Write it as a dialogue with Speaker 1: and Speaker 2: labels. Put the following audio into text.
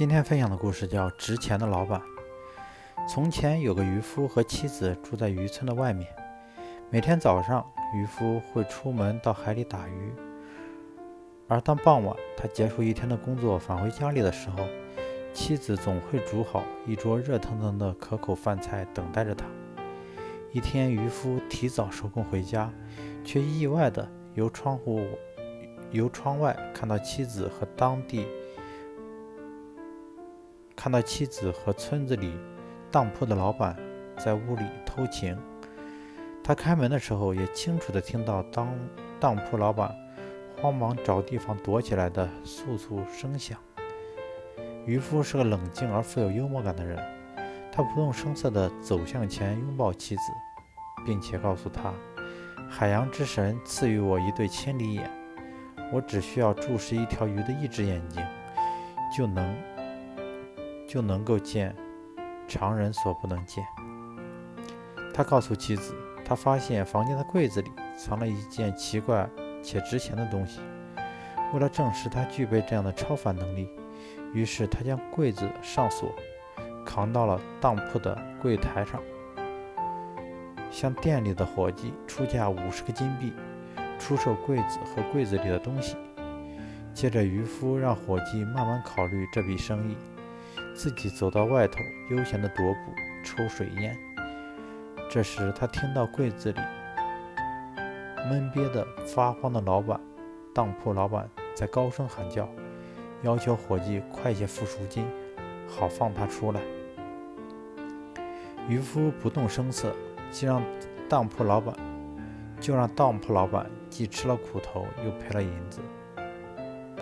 Speaker 1: 今天分享的故事叫《值钱的老板》。从前有个渔夫和妻子住在渔村的外面。每天早上，渔夫会出门到海里打鱼，而当傍晚他结束一天的工作返回家里的时候，妻子总会煮好一桌热腾腾的可口饭菜等待着他。一天，渔夫提早收工回家，却意外的由窗户由窗外看到妻子和当地。看到妻子和村子里当铺的老板在屋里偷情，他开门的时候也清楚地听到当当铺老板慌忙找地方躲起来的簌簌声响。渔夫是个冷静而富有幽默感的人，他不动声色地走向前拥抱妻子，并且告诉他：“海洋之神赐予我一对千里眼，我只需要注视一条鱼的一只眼睛，就能。”就能够见常人所不能见。他告诉妻子，他发现房间的柜子里藏了一件奇怪且值钱的东西。为了证实他具备这样的超凡能力，于是他将柜子上锁，扛到了当铺的柜台上，向店里的伙计出价五十个金币，出售柜子和柜子里的东西。接着，渔夫让伙计慢慢考虑这笔生意。自己走到外头，悠闲地踱步，抽水烟。这时，他听到柜子里闷憋的发慌的老板，当铺老板在高声喊叫，要求伙计快些付赎金，好放他出来。渔夫不动声色，既让当铺老板，就让当铺老板既吃了苦头，又赔了银子。